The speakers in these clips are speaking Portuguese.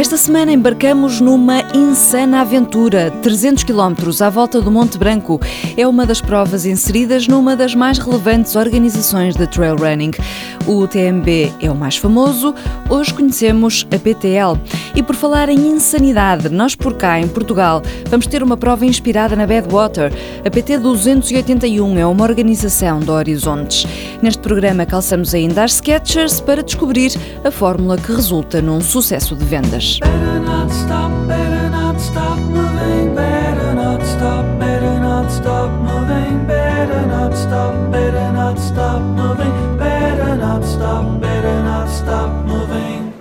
Esta semana embarcamos numa insana aventura, 300 km à volta do Monte Branco. É uma das provas inseridas numa das mais relevantes organizações de trail running. O TMB é o mais famoso, hoje conhecemos a PTL. E por falar em insanidade, nós por cá, em Portugal, vamos ter uma prova inspirada na Badwater. A PT 281 é uma organização de Horizontes. Neste programa calçamos ainda as Sketchers para descobrir a fórmula que resulta num sucesso de vendas.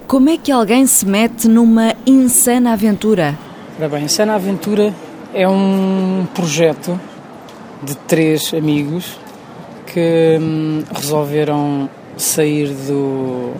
Como é que alguém se mete numa insana aventura? Ora bem, Insana Aventura é um projeto de três amigos que hum, resolveram sair do,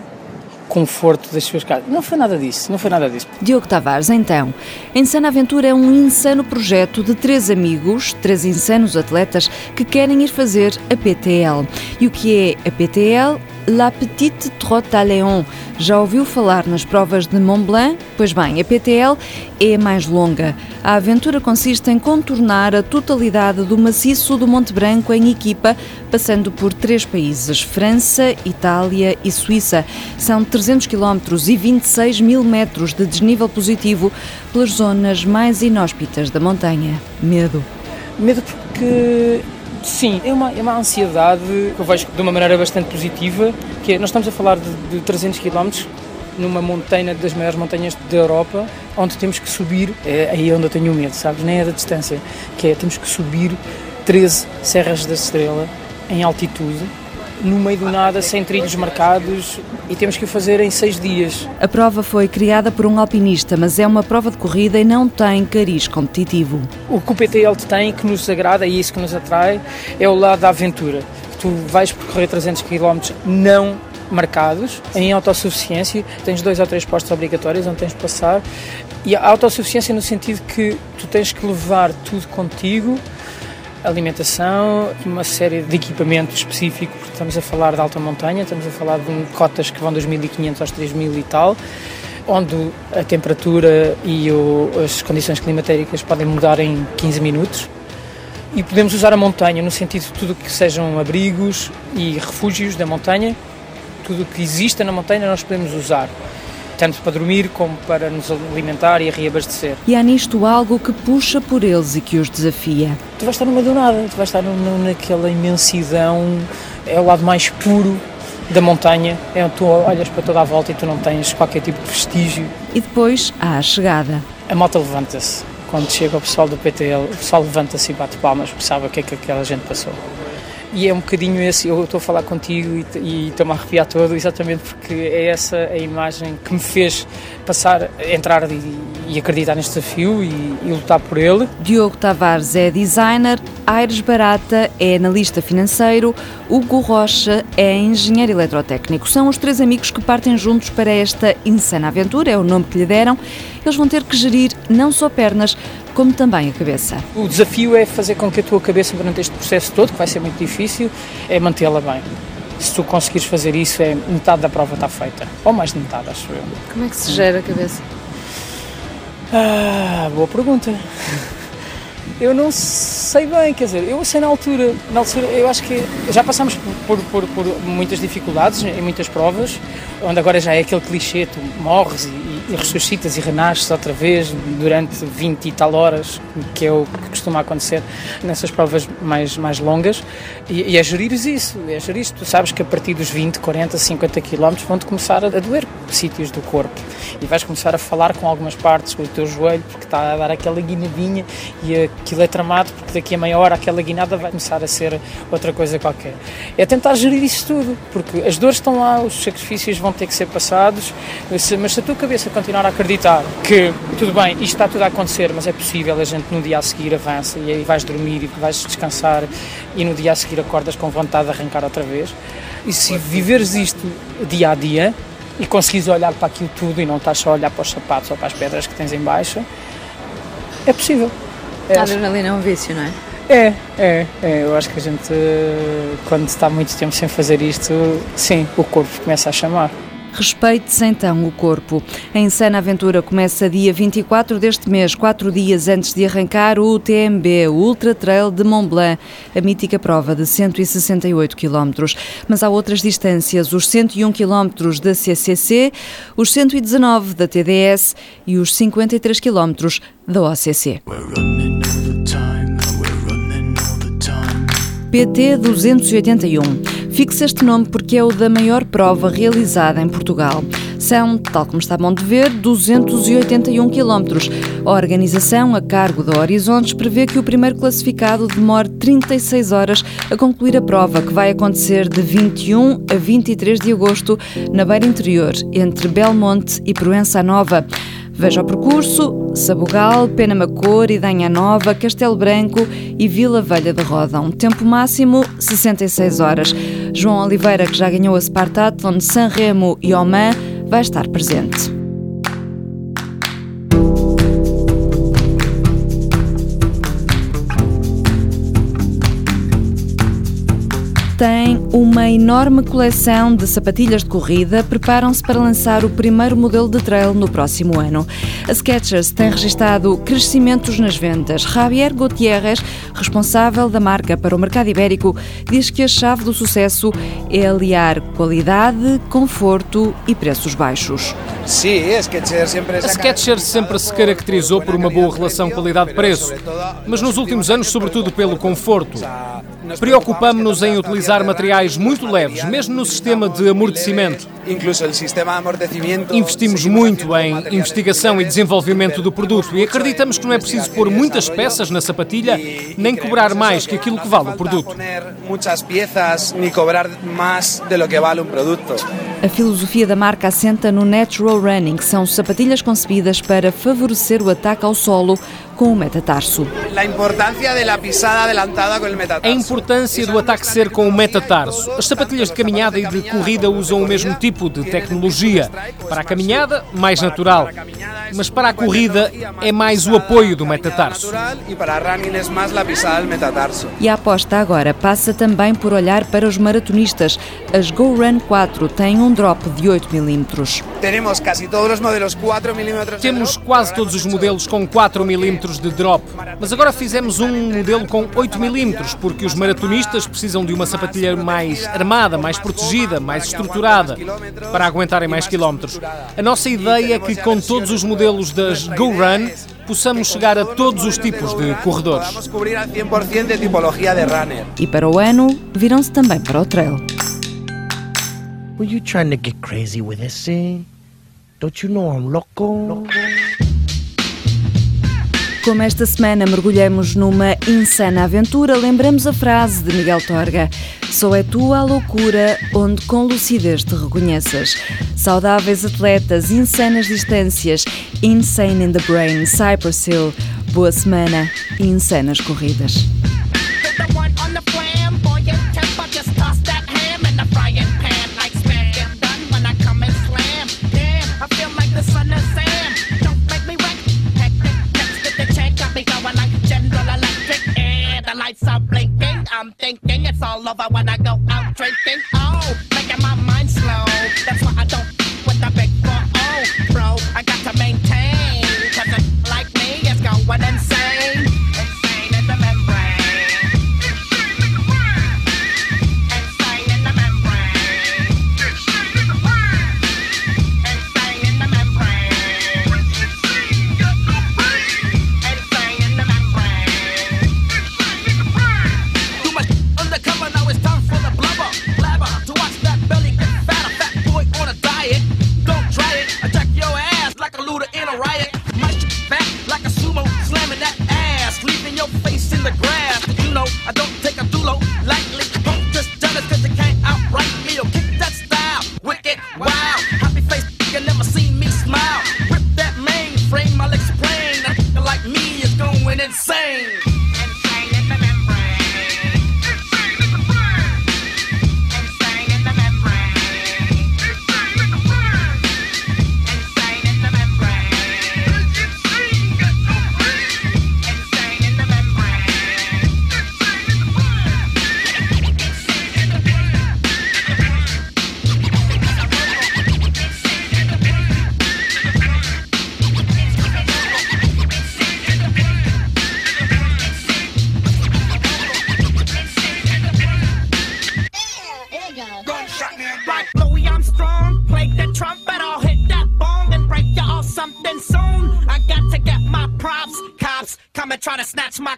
conforto das suas casas. Não foi nada disso, não foi nada disso. Diogo Tavares, então, Insana Aventura é um insano projeto de três amigos, três insanos atletas que querem ir fazer a PTL. E o que é a PTL? La Petite Trotte à Léon. Já ouviu falar nas provas de Mont Blanc? Pois bem, a PTL é mais longa. A aventura consiste em contornar a totalidade do maciço do Monte Branco em equipa, passando por três países: França, Itália e Suíça. São 300 km e 26 mil metros de desnível positivo pelas zonas mais inóspitas da montanha. Medo. Medo porque Sim, é uma, é uma ansiedade que eu vejo de uma maneira bastante positiva, que é, nós estamos a falar de, de 300 km numa montanha das maiores montanhas da Europa, onde temos que subir, é aí onde eu tenho medo, sabes, nem é da distância, que é, temos que subir 13 Serras da Estrela em altitude, no meio do nada, sem trilhos marcados e temos que o fazer em seis dias. A prova foi criada por um alpinista, mas é uma prova de corrida e não tem cariz competitivo. O que o PTL tem que nos agrada e isso que nos atrai é o lado da aventura. Tu vais percorrer 300 km não marcados, em autossuficiência, tens dois ou três postos obrigatórios onde tens de passar, e a autossuficiência no sentido que tu tens que levar tudo contigo, alimentação, uma série de equipamento específico, porque estamos a falar de alta montanha, estamos a falar de cotas que vão dos 1500 aos 3000 e tal, onde a temperatura e o, as condições climatéricas podem mudar em 15 minutos. E podemos usar a montanha no sentido de tudo que sejam abrigos e refúgios da montanha, tudo que exista na montanha nós podemos usar tanto para dormir como para nos alimentar e reabastecer. E há nisto algo que puxa por eles e que os desafia. Tu vais estar no meio do nada, tu vais estar no, naquela imensidão, é o lado mais puro da montanha, é onde tu olhas para toda a volta e tu não tens qualquer tipo de vestígio. E depois há a chegada. A moto levanta-se. Quando chega o pessoal do PTL, o pessoal levanta-se e bate palmas, porque sabe o que é que aquela gente passou. E é um bocadinho esse, eu estou a falar contigo e estou-me a arrepiar todo, exatamente porque é essa a imagem que me fez passar, entrar e, e acreditar neste desafio e, e, lutar por ele. Diogo Tavares é designer, Aires Barata é analista financeiro, Hugo Rocha é engenheiro eletrotécnico. São os três amigos que partem juntos para esta insana aventura, é o nome que lhe deram. Eles vão ter que gerir não só pernas, como também a cabeça. O desafio é fazer com que a tua cabeça, durante este processo todo, que vai ser muito difícil, é mantê-la bem. Se tu conseguires fazer isso, é metade da prova está feita. Ou mais de metade, acho eu. Como é que se gera a cabeça? Ah, boa pergunta. Eu não sei bem, quer dizer, eu sei na altura, na altura eu acho que já passamos por, por, por muitas dificuldades em muitas provas, onde agora já é aquele clichê, tu morres e, e ressuscitas e renasces outra vez durante 20 e tal horas, que é o que costuma acontecer nessas provas mais, mais longas, e, e é gerir isso, é gerir. Tu sabes que a partir dos 20, 40, 50 quilómetros vão-te começar a doer sítios do corpo e vais começar a falar com algumas partes com o teu joelho porque está a dar aquela guinadinha e aquilo é tramado porque daqui a meia hora aquela guinada vai começar a ser outra coisa qualquer. É tentar gerir isso tudo, porque as dores estão lá, os sacrifícios vão ter que ser passados, mas se a tua cabeça continuar a acreditar que tudo bem, isto está tudo a acontecer, mas é possível, a gente no dia a seguir avança e aí vais dormir e vais descansar e no dia a seguir acordas com vontade de arrancar outra vez. E se viveres isto dia a dia e conseguires olhar para aquilo tudo e não estás só a olhar para os sapatos ou para as pedras que tens em baixo, é possível. É, a adrenalina é um vício, não é? É, é, é, eu acho que a gente, quando está muito tempo sem fazer isto, sim, o corpo começa a chamar. Respeite-se então o corpo. A Insana Aventura começa dia 24 deste mês, quatro dias antes de arrancar o UTMB, o Ultra Trail de Mont Blanc, a mítica prova de 168 km. Mas há outras distâncias, os 101 km da CCC, os 119 da TDS e os 53 km da OCC. PT 281. Fixe este nome porque é o da maior prova realizada em Portugal. São, tal como está bom de ver, 281 quilómetros. A organização, a cargo da Horizontes, prevê que o primeiro classificado demore 36 horas a concluir a prova, que vai acontecer de 21 a 23 de agosto, na beira interior, entre Belmonte e Proença Nova. Veja o percurso: Sabugal, Penamacor, Idanha Nova, Castelo Branco e Vila Velha de Rodão. Tempo máximo 66 horas. João Oliveira, que já ganhou a Spartathlon, Sanremo e Oman, vai estar presente. Tem uma enorme coleção de sapatilhas de corrida, preparam-se para lançar o primeiro modelo de trail no próximo ano. A Skechers tem registado crescimentos nas vendas. Javier Gutierrez, responsável da marca para o mercado ibérico, diz que a chave do sucesso é aliar qualidade, conforto e preços baixos. Sim, a Skechers sempre se caracterizou por uma boa relação qualidade-preço, mas nos últimos anos, sobretudo pelo conforto. Preocupamos-nos em utilizar materiais muito leves, mesmo no sistema de amortecimento. Investimos muito em investigação e desenvolvimento do produto e acreditamos que não é preciso pôr muitas peças na sapatilha nem cobrar mais que aquilo que vale o produto. A filosofia da marca assenta no natural running, que são sapatilhas concebidas para favorecer o ataque ao solo com o metatarso. A importância do ataque ser com o metatarso. As sapatilhas de caminhada e de corrida usam o mesmo tipo de tecnologia. Para a caminhada, mais natural. Mas para a corrida é mais o apoio do metatarso. E a aposta agora passa também por olhar para os maratonistas. As Go Run 4 têm um drop de 8 mm. Temos quase todos os modelos com 4 mm de drop, mas agora fizemos um modelo com 8 mm porque os maratonistas precisam de uma sapatilha mais armada, mais protegida, mais estruturada para aguentarem mais quilómetros. A nossa ideia é que com todos os modelos das Go Run possamos chegar a todos os tipos de corredores. E para o ano, viram-se também para o trail. Were you trying to get crazy with this, eh? Don't you know I'm loco? loco? Como esta semana mergulhamos numa insana aventura, lembramos a frase de Miguel Torga: Só é tua a loucura onde com lucidez te reconheças. Saudáveis atletas, insanas distâncias, insane in the brain, Cypress Hill. Boa semana e insanas corridas. lights are blinking. I'm thinking it's all over when I go out drinking. Oh.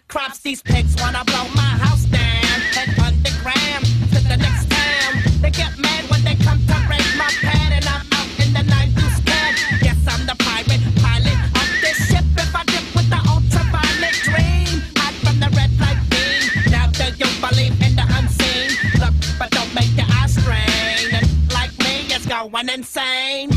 crops. These pigs wanna blow my house down and underground to the next town. They get mad when they come to raid my pad, and I'm out in the night to scan. Yes, I'm the pirate pilot of this ship. If I dip with the ultraviolet dream, hide from the red light beam. Now do you believe in the unseen? Look, but don't make your eyes strain. Like me, it's going insane.